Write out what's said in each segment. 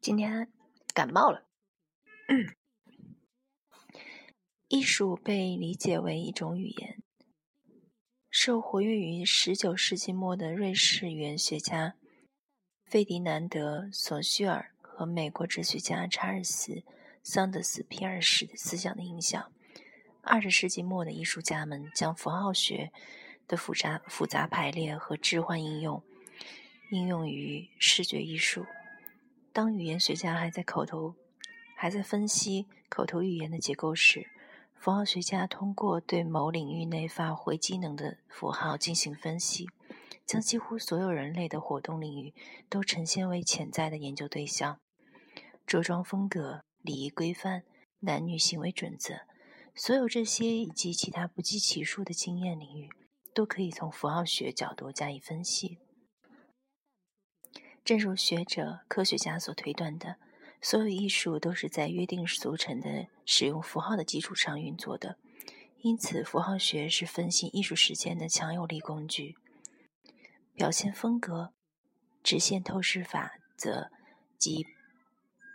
今天感冒了。艺术被理解为一种语言，受活跃于十九世纪末的瑞士语言学家费迪南德·索绪尔和美国哲学家查尔斯·桑德斯·皮尔什的思想的影响。二十世纪末的艺术家们将符号学的复杂复杂排列和置换应用应用于视觉艺术。当语言学家还在口头还在分析口头语言的结构时，符号学家通过对某领域内发挥机能的符号进行分析，将几乎所有人类的活动领域都呈现为潜在的研究对象。着装风格、礼仪规范、男女行为准则，所有这些以及其他不计其数的经验领域，都可以从符号学角度加以分析。正如学者、科学家所推断的，所有艺术都是在约定俗成的使用符号的基础上运作的。因此，符号学是分析艺术实践的强有力工具。表现风格、直线透视法则及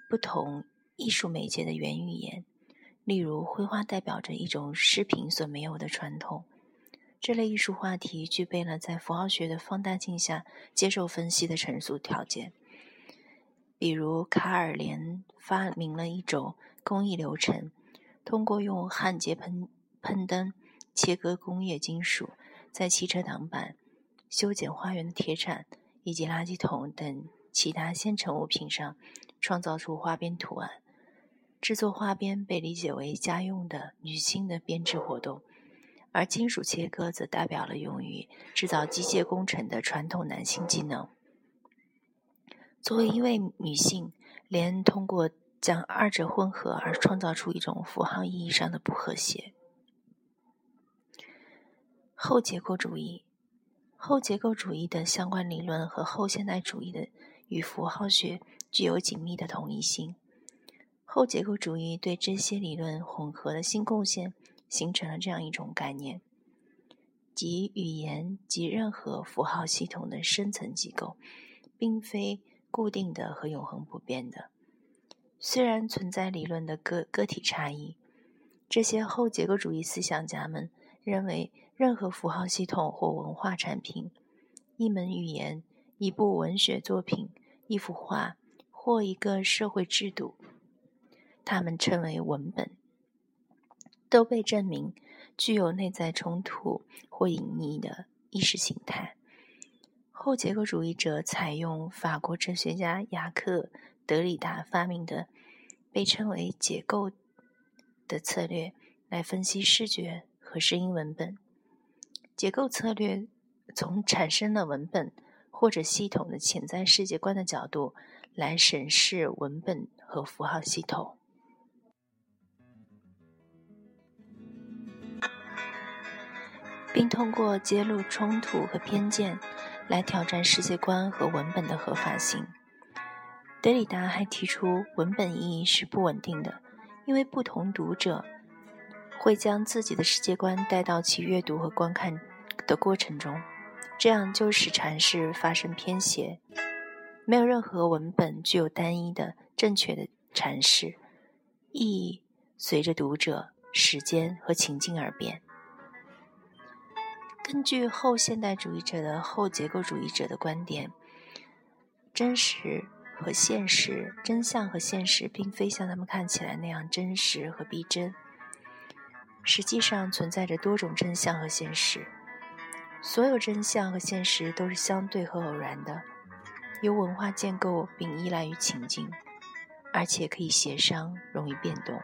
不同艺术媒介的原语言，例如绘画代表着一种视频所没有的传统。这类艺术话题具备了在符号学的放大镜下接受分析的成熟条件。比如，卡尔连发明了一种工艺流程，通过用焊接喷喷灯切割工业金属，在汽车挡板、修剪花园的铁铲以及垃圾桶等其他现成物品上创造出花边图案。制作花边被理解为家用的女性的编织活动。而金属切割则代表了用于制造机械工程的传统男性技能。作为一位女性，连通过将二者混合而创造出一种符号意义上的不和谐。后结构主义，后结构主义的相关理论和后现代主义的与符号学具有紧密的同一性。后结构主义对这些理论混合的新贡献。形成了这样一种概念，即语言及任何符号系统的深层机构，并非固定的和永恒不变的。虽然存在理论的个个体差异，这些后结构主义思想家们认为，任何符号系统或文化产品、一门语言、一部文学作品、一幅画或一个社会制度，他们称为文本。都被证明具有内在冲突或隐匿的意识形态。后结构主义者采用法国哲学家雅克·德里达发明的被称为“解构”的策略来分析视觉和声音文本。解构策略从产生了文本或者系统的潜在世界观的角度来审视文本和符号系统。并通过揭露冲突和偏见，来挑战世界观和文本的合法性。德里达还提出，文本意义是不稳定的，因为不同读者会将自己的世界观带到其阅读和观看的过程中，这样就使阐释发生偏斜。没有任何文本具有单一的正确的阐释，意义随着读者、时间和情境而变。根据后现代主义者的后结构主义者的观点，真实和现实、真相和现实，并非像他们看起来那样真实和逼真。实际上，存在着多种真相和现实。所有真相和现实都是相对和偶然的，由文化建构并依赖于情境，而且可以协商、容易变动。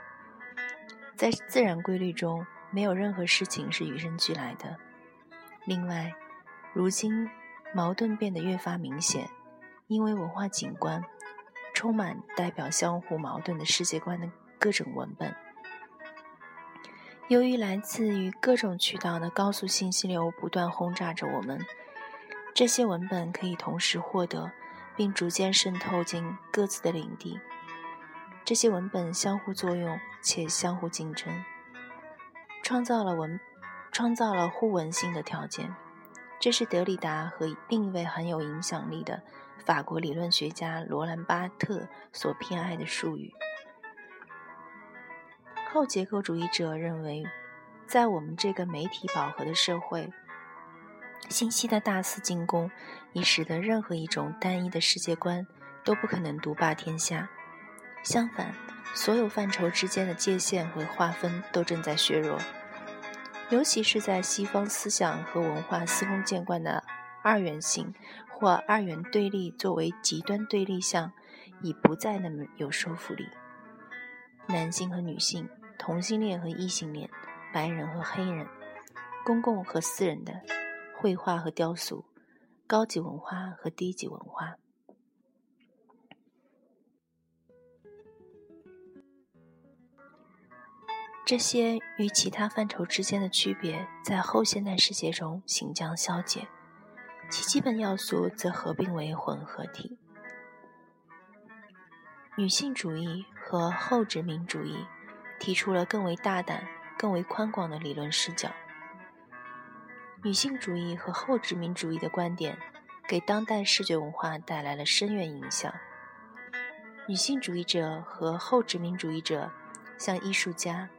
在自然规律中，没有任何事情是与生俱来的。另外，如今矛盾变得越发明显，因为文化景观充满代表相互矛盾的世界观的各种文本。由于来自于各种渠道的高速信息流不断轰炸着我们，这些文本可以同时获得，并逐渐渗透进各自的领地。这些文本相互作用且相互竞争，创造了文。创造了互文性的条件，这是德里达和另一位很有影响力的法国理论学家罗兰巴特所偏爱的术语。后结构主义者认为，在我们这个媒体饱和的社会，信息的大肆进攻已使得任何一种单一的世界观都不可能独霸天下。相反，所有范畴之间的界限和划分都正在削弱，尤其是在西方思想和文化司空见惯的二元性或二元对立作为极端对立项，已不再那么有说服力。男性和女性。同性恋和异性恋，白人和黑人，公共和私人的，绘画和雕塑，高级文化和低级文化，这些与其他范畴之间的区别，在后现代世界中行将消解，其基本要素则合并为混合体。女性主义和后殖民主义。提出了更为大胆、更为宽广的理论视角。女性主义和后殖民主义的观点给当代视觉文化带来了深远影响。女性主义者和后殖民主义者像艺术家、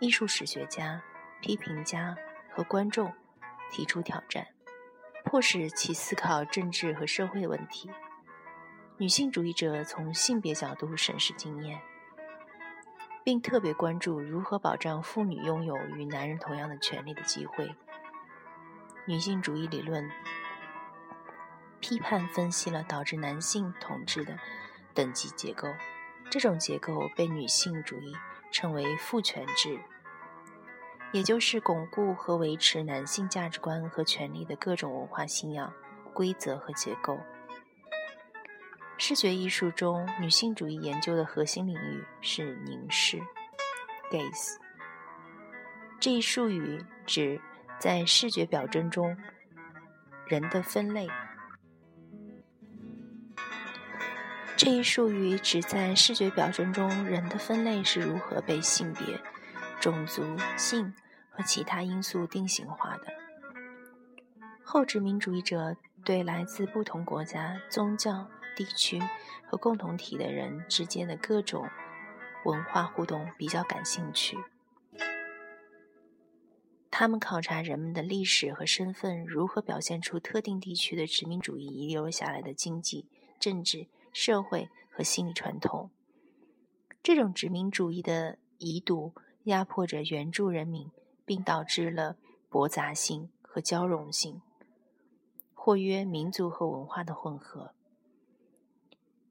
艺术史学家、批评家和观众提出挑战，迫使其思考政治和社会问题。女性主义者从性别角度审视经验。并特别关注如何保障妇女拥有与男人同样的权利的机会。女性主义理论批判分析了导致男性统治的等级结构，这种结构被女性主义称为父权制，也就是巩固和维持男性价值观和权利的各种文化信仰、规则和结构。视觉艺术中，女性主义研究的核心领域是凝视 （gaze）。这一术语指在视觉表征中人的分类。这一术语指在视觉表征中人的分类是如何被性别、种族、性和其他因素定型化的。后殖民主义者对来自不同国家、宗教。地区和共同体的人之间的各种文化互动比较感兴趣。他们考察人们的历史和身份如何表现出特定地区的殖民主义遗留下来的经济、政治、社会和心理传统。这种殖民主义的遗毒压迫着原住人民，并导致了驳杂性和交融性，或曰民族和文化的混合。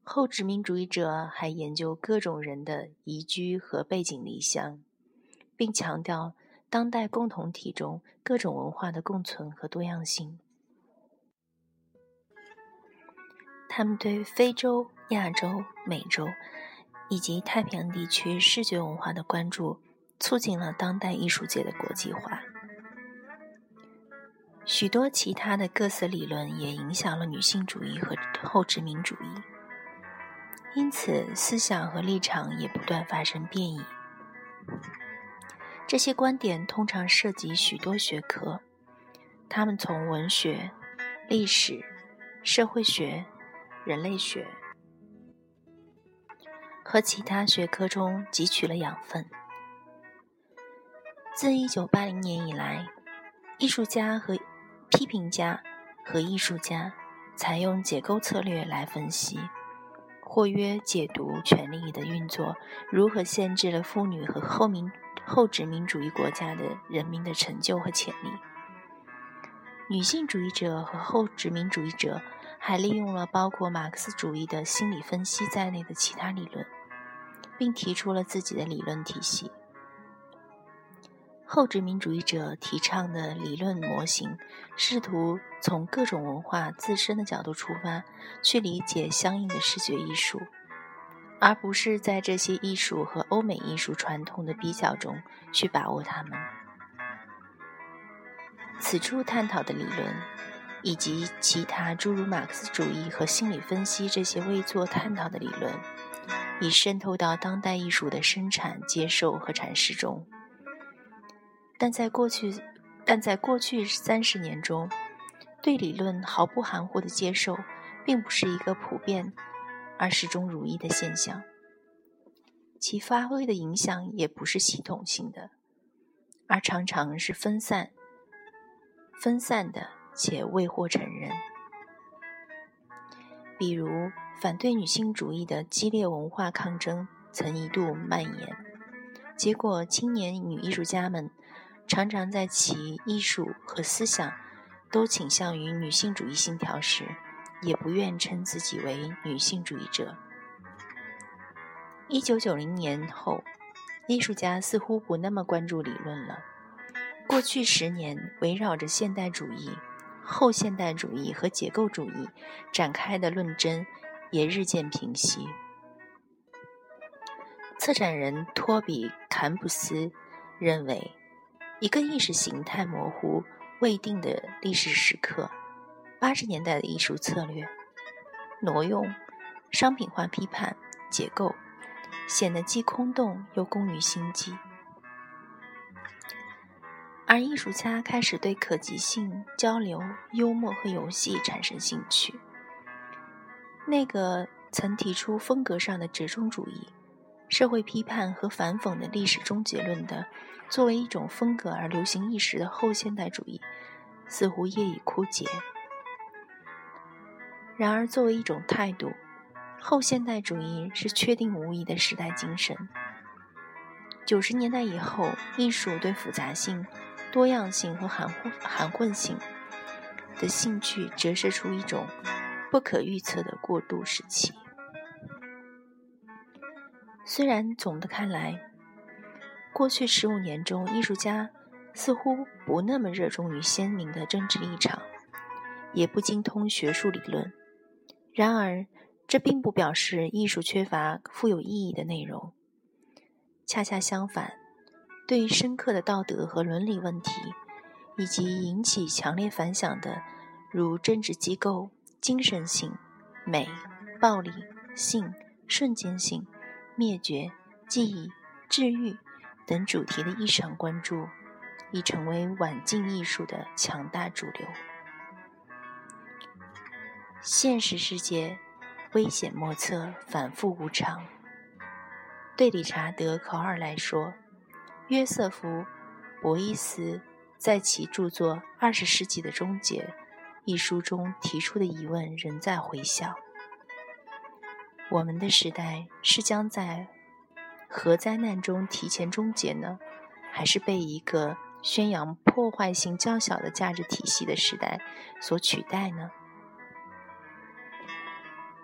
后殖民主义者还研究各种人的移居和背井离乡，并强调当代共同体中各种文化的共存和多样性。他们对非洲、亚洲、美洲以及太平洋地区视觉文化的关注，促进了当代艺术界的国际化。许多其他的各色理论也影响了女性主义和后殖民主义。因此，思想和立场也不断发生变异。这些观点通常涉及许多学科，他们从文学、历史、社会学、人类学和其他学科中汲取了养分。自1980年以来，艺术家和批评家和艺术家采用解构策略来分析。或曰解读权力的运作如何限制了妇女和后民后殖民主义国家的人民的成就和潜力。女性主义者和后殖民主义者还利用了包括马克思主义的心理分析在内的其他理论，并提出了自己的理论体系。后殖民主义者提倡的理论模型，试图从各种文化自身的角度出发，去理解相应的视觉艺术，而不是在这些艺术和欧美艺术传统的比较中去把握它们。此处探讨的理论，以及其他诸如马克思主义和心理分析这些未做探讨的理论，已渗透到当代艺术的生产、接受和阐释中。但在过去，但在过去三十年中，对理论毫不含糊的接受，并不是一个普遍而始终如一的现象。其发挥的影响也不是系统性的，而常常是分散、分散的且未获承认。比如，反对女性主义的激烈文化抗争曾一度蔓延，结果青年女艺术家们常常在其艺术和思想都倾向于女性主义信条时，也不愿称自己为女性主义者。一九九零年后，艺术家似乎不那么关注理论了。过去十年，围绕着现代主义、后现代主义和结构主义展开的论争也日渐平息。策展人托比·坎普斯认为，一个意识形态模糊未定的历史时刻——八十年代的艺术策略、挪用、商品化批判、结构。显得既空洞又工于心计，而艺术家开始对可及性、交流、幽默和游戏产生兴趣。那个曾提出风格上的折中主义、社会批判和反讽的历史终结论的，作为一种风格而流行一时的后现代主义，似乎业已枯竭。然而，作为一种态度，后现代主义是确定无疑的时代精神。九十年代以后，艺术对复杂性、多样性和含混含混性的兴趣折射出一种不可预测的过渡时期。虽然总的看来，过去十五年中，艺术家似乎不那么热衷于鲜明的政治立场，也不精通学术理论，然而。这并不表示艺术缺乏富有意义的内容，恰恰相反，对于深刻的道德和伦理问题，以及引起强烈反响的，如政治机构、精神性、美、暴力、性、瞬间性、灭绝、记忆、治愈等主题的异常关注，已成为晚近艺术的强大主流。现实世界。危险莫测，反复无常。对理查德·考尔来说，约瑟夫·博伊斯在其著作《二十世纪的终结》一书中提出的疑问仍在回响：我们的时代是将在核灾难中提前终结呢，还是被一个宣扬破坏性较小的价值体系的时代所取代呢？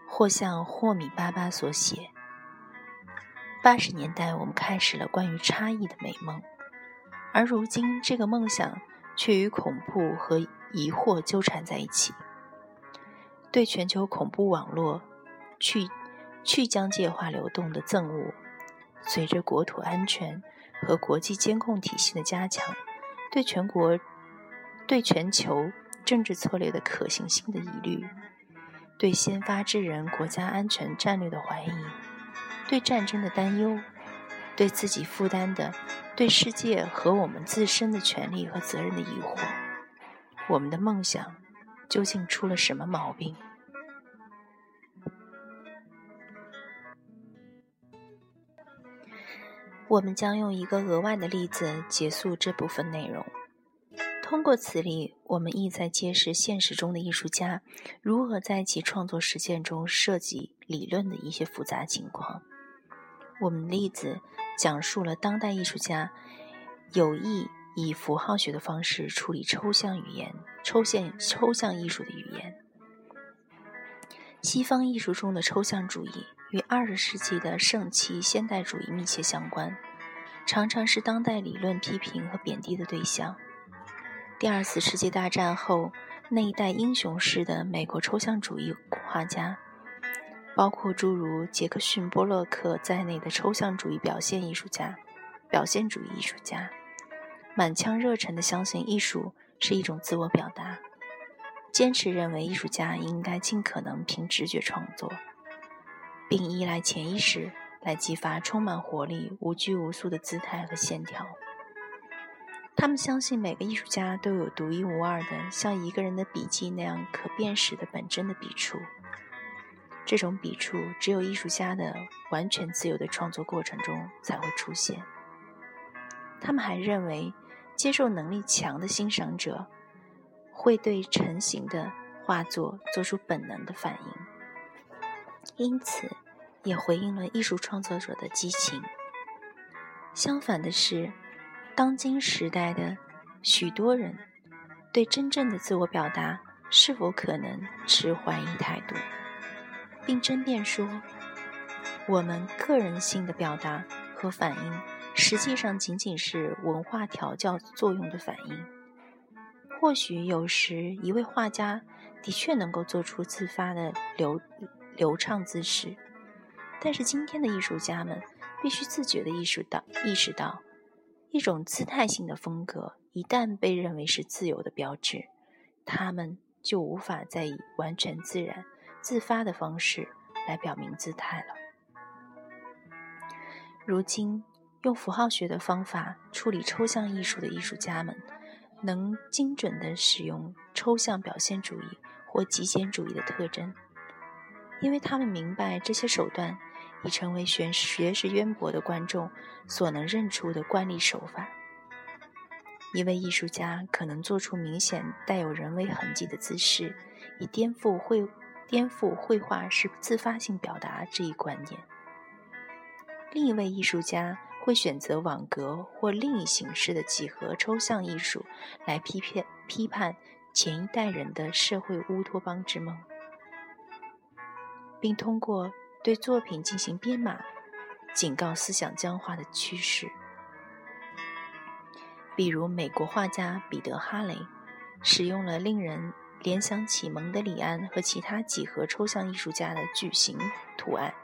或像霍米巴巴所写，八十年代我们开始了关于差异的美梦，而如今这个梦想却与恐怖和疑惑纠缠在一起。对全球恐怖网络去去疆界化流动的憎恶，随着国土安全和国际监控体系的加强，对全国对全球政治策略的可行性的疑虑。对先发制人国家安全战略的怀疑，对战争的担忧，对自己负担的、对世界和我们自身的权利和责任的疑惑，我们的梦想究竟出了什么毛病？我们将用一个额外的例子结束这部分内容。通过此例，我们意在揭示现实中的艺术家如何在其创作实践中设计理论的一些复杂情况。我们例子讲述了当代艺术家有意以符号学的方式处理抽象语言、抽象抽象艺术的语言。西方艺术中的抽象主义与二十世纪的盛期现代主义密切相关，常常是当代理论批评和贬低的对象。第二次世界大战后，那一代英雄式的美国抽象主义画家，包括诸如杰克逊·波洛克在内的抽象主义表现艺术家、表现主义艺术家，满腔热忱地相信艺术是一种自我表达，坚持认为艺术家应该尽可能凭直觉创作，并依赖潜意识来激发充满活力、无拘无束的姿态和线条。他们相信每个艺术家都有独一无二的，像一个人的笔记那样可辨识的本真的笔触。这种笔触只有艺术家的完全自由的创作过程中才会出现。他们还认为，接受能力强的欣赏者会对成型的画作做出本能的反应，因此也回应了艺术创作者的激情。相反的是，当今时代的许多人对真正的自我表达是否可能持怀疑态度。并争辩说，我们个人性的表达和反应，实际上仅仅是文化调教作用的反应。或许有时一位画家的确能够做出自发的流流畅姿势，但是今天的艺术家们必须自觉地意识到，意识到一种姿态性的风格一旦被认为是自由的标志，他们就无法再以完全自然。自发的方式来表明姿态了。如今，用符号学的方法处理抽象艺术的艺术家们，能精准地使用抽象表现主义或极简主义的特征，因为他们明白这些手段已成为学学识渊博的观众所能认出的惯例手法。一位艺术家可能做出明显带有人为痕迹的姿势，以颠覆会。颠覆绘画是自发性表达这一观念。另一位艺术家会选择网格或另一形式的几何抽象艺术来批判批判前一代人的社会乌托邦之梦，并通过对作品进行编码，警告思想僵化的趋势。比如，美国画家彼得·哈雷使用了令人。联想起蒙德里安和其他几何抽象艺术家的矩形图案，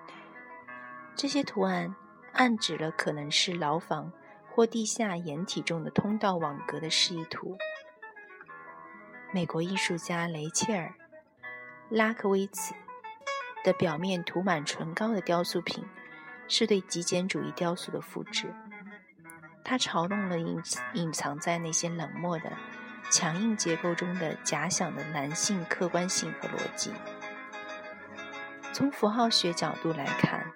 这些图案暗指了可能是牢房或地下掩体中的通道网格的示意图。美国艺术家雷切尔·拉克威茨的表面涂满唇膏的雕塑品，是对极简主义雕塑的复制。他嘲弄了隐隐藏在那些冷漠的。强硬结构中的假想的男性客观性和逻辑。从符号学角度来看，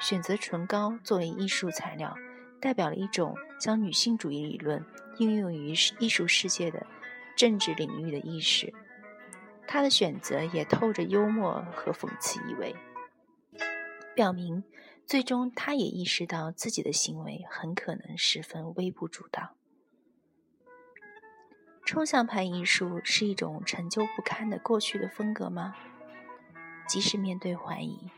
选择唇膏作为艺术材料，代表了一种将女性主义理论应用于艺术世界的政治领域的意识。他的选择也透着幽默和讽刺意味，表明最终他也意识到自己的行为很可能十分微不足道。抽象派艺术是一种陈旧不堪的过去的风格吗？即使面对怀疑，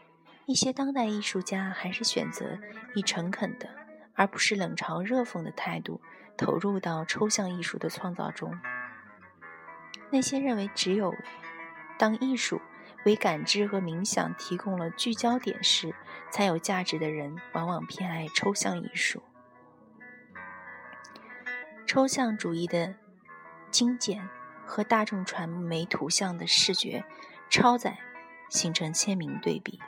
一些当代艺术家还是选择以诚恳的，而不是冷嘲热讽的态度投入到抽象艺术的创造中。那些认为只有当艺术为感知和冥想提供了聚焦点时才有价值的人，往往偏爱抽象艺术。抽象主义的。精简和大众传媒图像的视觉超载形成鲜明对比。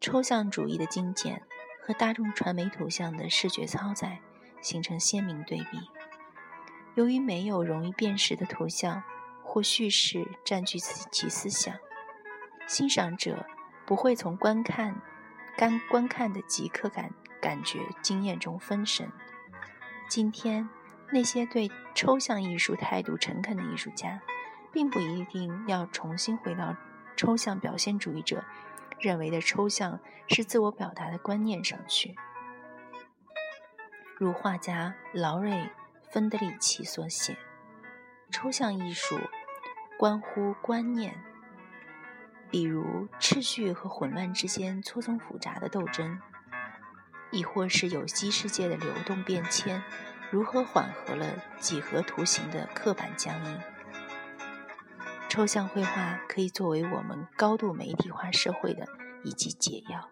抽象主义的精简和大众传媒图像的视觉超载形成鲜明对比。由于没有容易辨识的图像或叙事占据其思想，欣赏者不会从观看、干观看的即刻感感觉经验中分神。今天。那些对抽象艺术态度诚恳的艺术家，并不一定要重新回到抽象表现主义者认为的抽象是自我表达的观念上去。如画家劳瑞·芬德里奇所写：“抽象艺术关乎观念，比如秩序和混乱之间错综复杂的斗争，亦或是有机世界的流动变迁。”如何缓和了几何图形的刻板僵硬？抽象绘画可以作为我们高度媒体化社会的一剂解药。